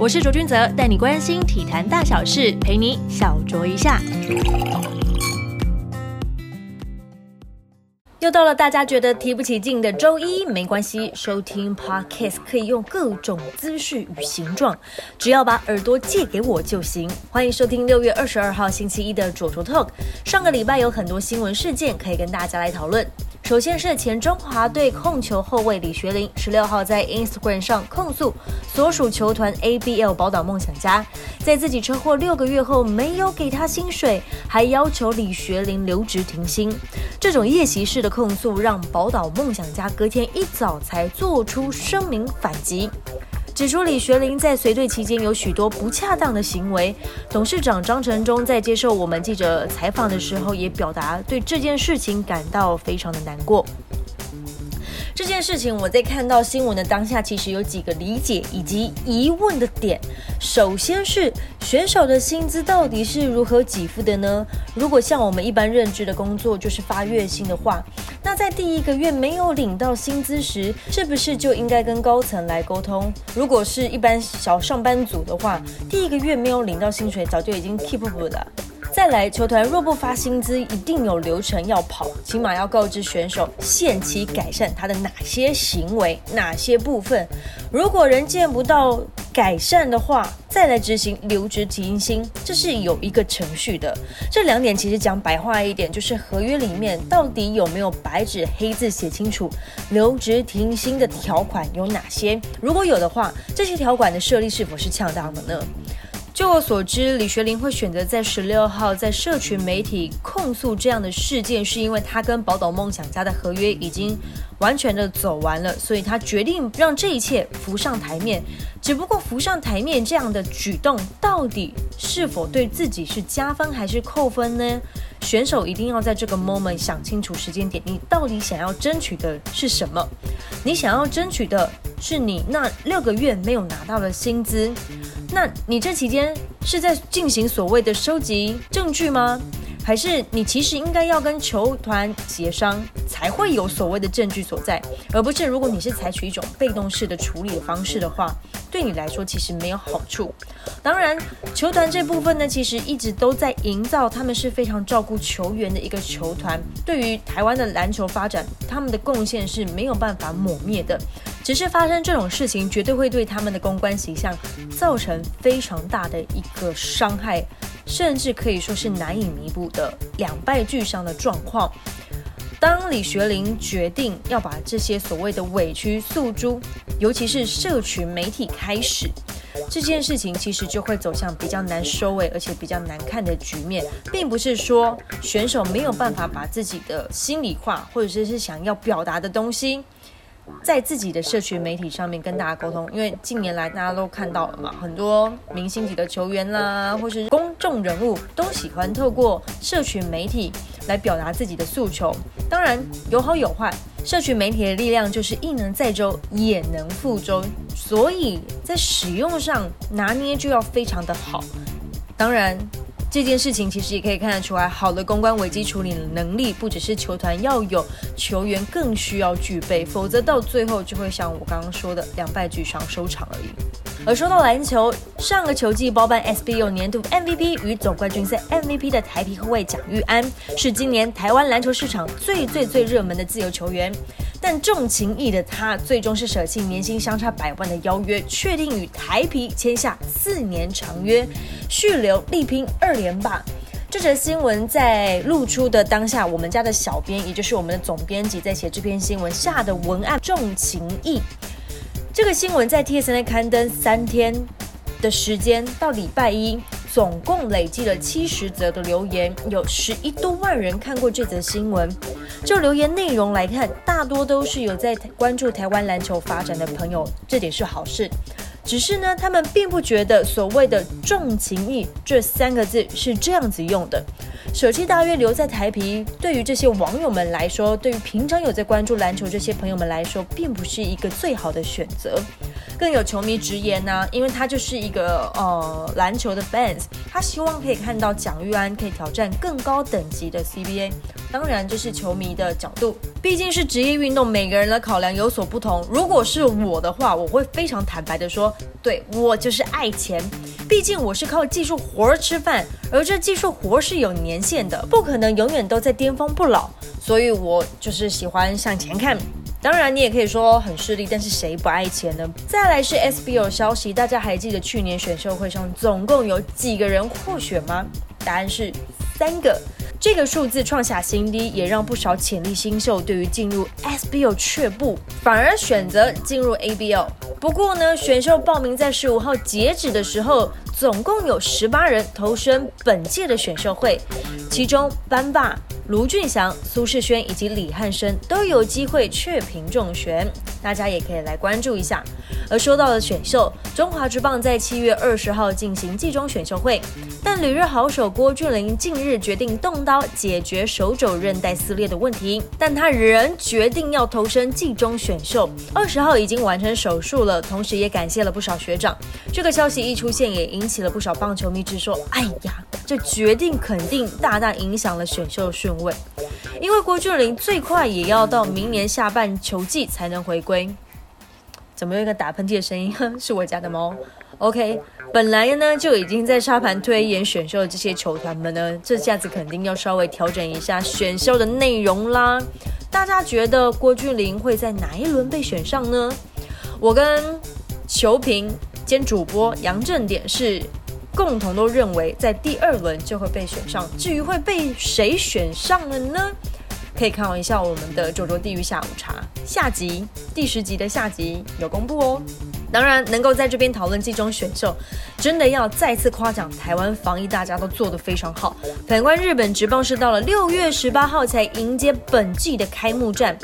我是卓君泽，带你关心体坛大小事，陪你小酌一下。又到了大家觉得提不起劲的周一，没关系，收听 podcast 可以用各种姿势与形状，只要把耳朵借给我就行。欢迎收听六月二十二号星期一的卓卓 talk。上个礼拜有很多新闻事件可以跟大家来讨论。首先是前中华队控球后卫李学林，十六号在 Instagram 上控诉所属球团 ABL 宝岛梦想家，在自己车祸六个月后没有给他薪水，还要求李学林留职停薪。这种夜袭式的控诉让宝岛梦想家隔天一早才做出声明反击。指出李学林在随队期间有许多不恰当的行为，董事长张成忠在接受我们记者采访的时候也表达对这件事情感到非常的难过。这件事情我在看到新闻的当下，其实有几个理解以及疑问的点。首先是选手的薪资到底是如何给付的呢？如果像我们一般认知的工作就是发月薪的话，那在第一个月没有领到薪资时，是不是就应该跟高层来沟通？如果是一般小上班族的话，第一个月没有领到薪水，早就已经 keep 不了。再来，球团若不发薪资，一定有流程要跑，起码要告知选手限期改善他的哪些行为、哪些部分。如果人见不到改善的话，再来执行留职停薪，这是有一个程序的。这两点其实讲白话一点，就是合约里面到底有没有白纸黑字写清楚留职停薪的条款有哪些？如果有的话，这些条款的设立是否是恰当的呢？据我所知，李学林会选择在十六号在社群媒体控诉这样的事件，是因为他跟宝岛梦想家的合约已经完全的走完了，所以他决定让这一切浮上台面。只不过浮上台面这样的举动，到底是否对自己是加分还是扣分呢？选手一定要在这个 moment 想清楚时间点，你到底想要争取的是什么？你想要争取的是你那六个月没有拿到的薪资？那你这期间是在进行所谓的收集证据吗？还是你其实应该要跟球团协商，才会有所谓的证据所在，而不是如果你是采取一种被动式的处理方式的话，对你来说其实没有好处。当然，球团这部分呢，其实一直都在营造他们是非常照顾球员的一个球团，对于台湾的篮球发展，他们的贡献是没有办法抹灭的。只是发生这种事情，绝对会对他们的公关形象造成非常大的一个伤害，甚至可以说是难以弥补的两败俱伤的状况。当李学林决定要把这些所谓的委屈诉诸，尤其是社群媒体开始，这件事情其实就会走向比较难收尾，而且比较难看的局面，并不是说选手没有办法把自己的心里话，或者是是想要表达的东西。在自己的社群媒体上面跟大家沟通，因为近年来大家都看到了嘛，很多明星级的球员啦，或是公众人物都喜欢透过社群媒体来表达自己的诉求。当然有好有坏，社群媒体的力量就是一能载舟也能覆舟，所以在使用上拿捏就要非常的好。当然。这件事情其实也可以看得出来，好的公关危机处理能力不只是球团要有，球员更需要具备，否则到最后就会像我刚刚说的两败俱伤收场而已。而说到篮球，上个球季包办 SBO 年度 MVP 与总冠军赛 MVP 的台皮后卫蒋玉安，是今年台湾篮球市场最最最热门的自由球员。但重情义的他，最终是舍弃年薪相差百万的邀约，确定与台皮签下四年长约，续留力拼二连霸。这则新闻在露出的当下，我们家的小编，也就是我们的总编辑，在写这篇新闻下的文案重情义。这个新闻在 TSN 刊登三天的时间，到礼拜一。总共累计了七十则的留言，有十一多万人看过这则新闻。就留言内容来看，大多都是有在关注台湾篮球发展的朋友，这点是好事。只是呢，他们并不觉得所谓的重情义这三个字是这样子用的。手机大约留在台皮，对于这些网友们来说，对于平常有在关注篮球这些朋友们来说，并不是一个最好的选择。更有球迷直言呢，因为他就是一个呃篮球的 fans，他希望可以看到蒋玉安可以挑战更高等级的 CBA。当然，这是球迷的角度，毕竟是职业运动，每个人的考量有所不同。如果是我的话，我会非常坦白的说，对我就是爱钱。毕竟我是靠技术活儿吃饭，而这技术活是有年限的，不可能永远都在巅峰不老。所以我就是喜欢向前看。当然，你也可以说很势利，但是谁不爱钱呢？再来是 SBO 消息，大家还记得去年选秀会上总共有几个人获选吗？答案是三个。这个数字创下新低，也让不少潜力新秀对于进入 SBL 却步，反而选择进入 ABL。不过呢，选秀报名在十五号截止的时候，总共有十八人投身本届的选秀会，其中班霸。卢俊祥、苏世轩以及李汉生都有机会确评中选，大家也可以来关注一下。而说到了选秀，中华职棒在七月二十号进行季中选秀会，但旅日好手郭俊麟近日决定动刀解决手肘韧带撕裂的问题，但他仍决定要投身季中选秀。二十号已经完成手术了，同时也感谢了不少学长。这个消息一出现，也引起了不少棒球迷之说：“哎呀，这决定肯定大大影响了选秀顺。”位，因为郭俊麟最快也要到明年下半球季才能回归。怎么有一个打喷嚏的声音？是我家的猫。OK，本来呢就已经在沙盘推演选秀的这些球团们呢，这下子肯定要稍微调整一下选秀的内容啦。大家觉得郭俊麟会在哪一轮被选上呢？我跟球评兼主播杨正典是。共同都认为在第二轮就会被选上，至于会被谁选上了呢？可以看一下我们的《九州地狱下午茶》下集第十集的下集有公布哦。当然，能够在这边讨论季中选秀，真的要再次夸奖台湾防疫，大家都做得非常好。反观日本职棒，是到了六月十八号才迎接本季的开幕战。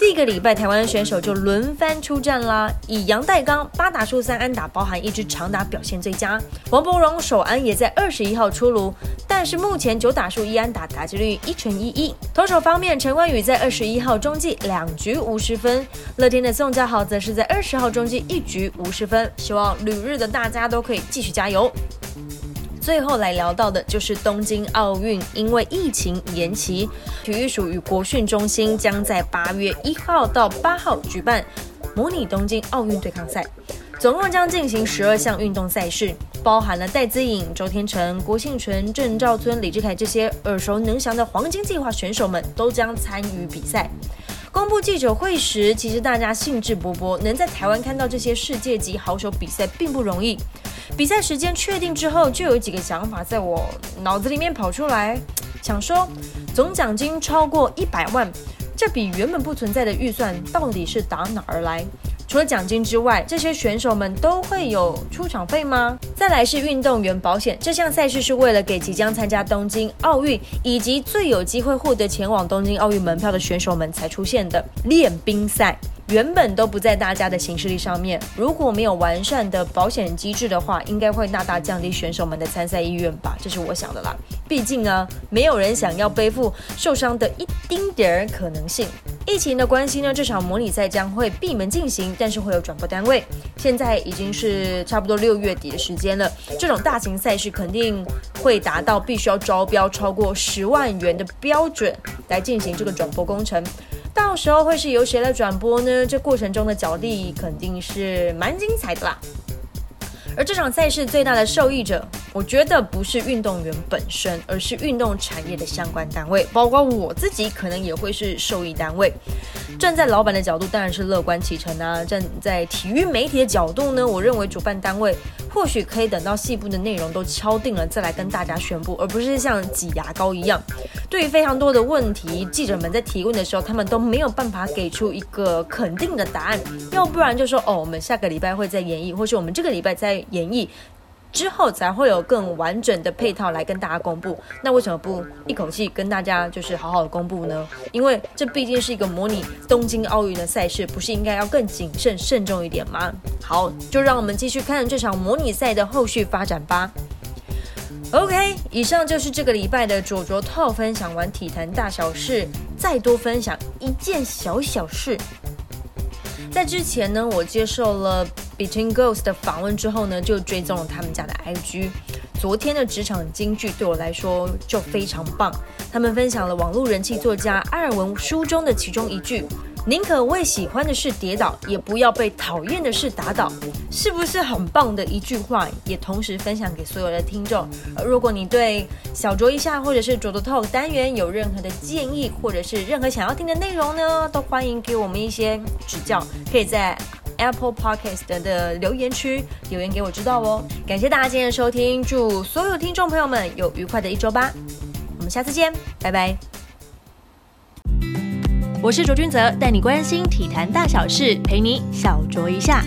第一个礼拜，台湾选手就轮番出战啦。以杨代刚八打数三安打，包含一支长打表现最佳。王柏荣首安也在二十一号出炉，但是目前九打数一安打，打击率一成一一。投手方面，陈冠宇在二十一号中继两局无失分，乐天的宋家豪则是在二十号中继一局。五十分，希望旅日的大家都可以继续加油。最后来聊到的就是东京奥运，因为疫情延期，体育署与国训中心将在八月一号到八号举办模拟东京奥运对抗赛，总共将进行十二项运动赛事，包含了戴资颖、周天成、郭幸存、郑兆尊、李志凯这些耳熟能详的黄金计划选手们都将参与比赛。公布记者会时，其实大家兴致勃勃，能在台湾看到这些世界级好手比赛并不容易。比赛时间确定之后，就有几个想法在我脑子里面跑出来，想说总奖金超过一百万，这笔原本不存在的预算到底是打哪儿来？除了奖金之外，这些选手们都会有出场费吗？再来是运动员保险，这项赛事是为了给即将参加东京奥运以及最有机会获得前往东京奥运门票的选手们才出现的练兵赛。原本都不在大家的行事历上面，如果没有完善的保险机制的话，应该会大大降低选手们的参赛意愿吧？这是我想的啦。毕竟啊，没有人想要背负受伤的一丁点儿可能性。疫情的关系呢，这场模拟赛将会闭门进行，但是会有转播单位。现在已经是差不多六月底的时间了，这种大型赛事肯定会达到必须要招标超过十万元的标准来进行这个转播工程。到时候会是由谁来转播呢？这过程中的脚力肯定是蛮精彩的啦。而这场赛事最大的受益者，我觉得不是运动员本身，而是运动产业的相关单位，包括我自己可能也会是受益单位。站在老板的角度，当然是乐观其成啊。站在体育媒体的角度呢，我认为主办单位或许可以等到细部的内容都敲定了再来跟大家宣布，而不是像挤牙膏一样。对于非常多的问题，记者们在提问的时候，他们都没有办法给出一个肯定的答案，要不然就说哦，我们下个礼拜会再演绎，或是我们这个礼拜再演绎。之后才会有更完整的配套来跟大家公布。那为什么不一口气跟大家就是好好的公布呢？因为这毕竟是一个模拟东京奥运的赛事，不是应该要更谨慎慎重一点吗？好，就让我们继续看这场模拟赛的后续发展吧。OK，以上就是这个礼拜的卓卓套分享完体坛大小事，再多分享一件小小事。在之前呢，我接受了。Between Girls 的访问之后呢，就追踪了他们家的 IG。昨天的职场金句对我来说就非常棒，他们分享了网络人气作家阿尔文书中的其中一句。宁可为喜欢的事跌倒，也不要被讨厌的事打倒，是不是很棒的一句话？也同时分享给所有的听众。如果你对小酌一下或者是卓卓 Talk 单元有任何的建议，或者是任何想要听的内容呢，都欢迎给我们一些指教。可以在 Apple Podcast 的留言区留言给我知道哦。感谢大家今天的收听，祝所有听众朋友们有愉快的一周吧。我们下次见，拜拜。我是卓君泽，带你关心体坛大小事，陪你小酌一下。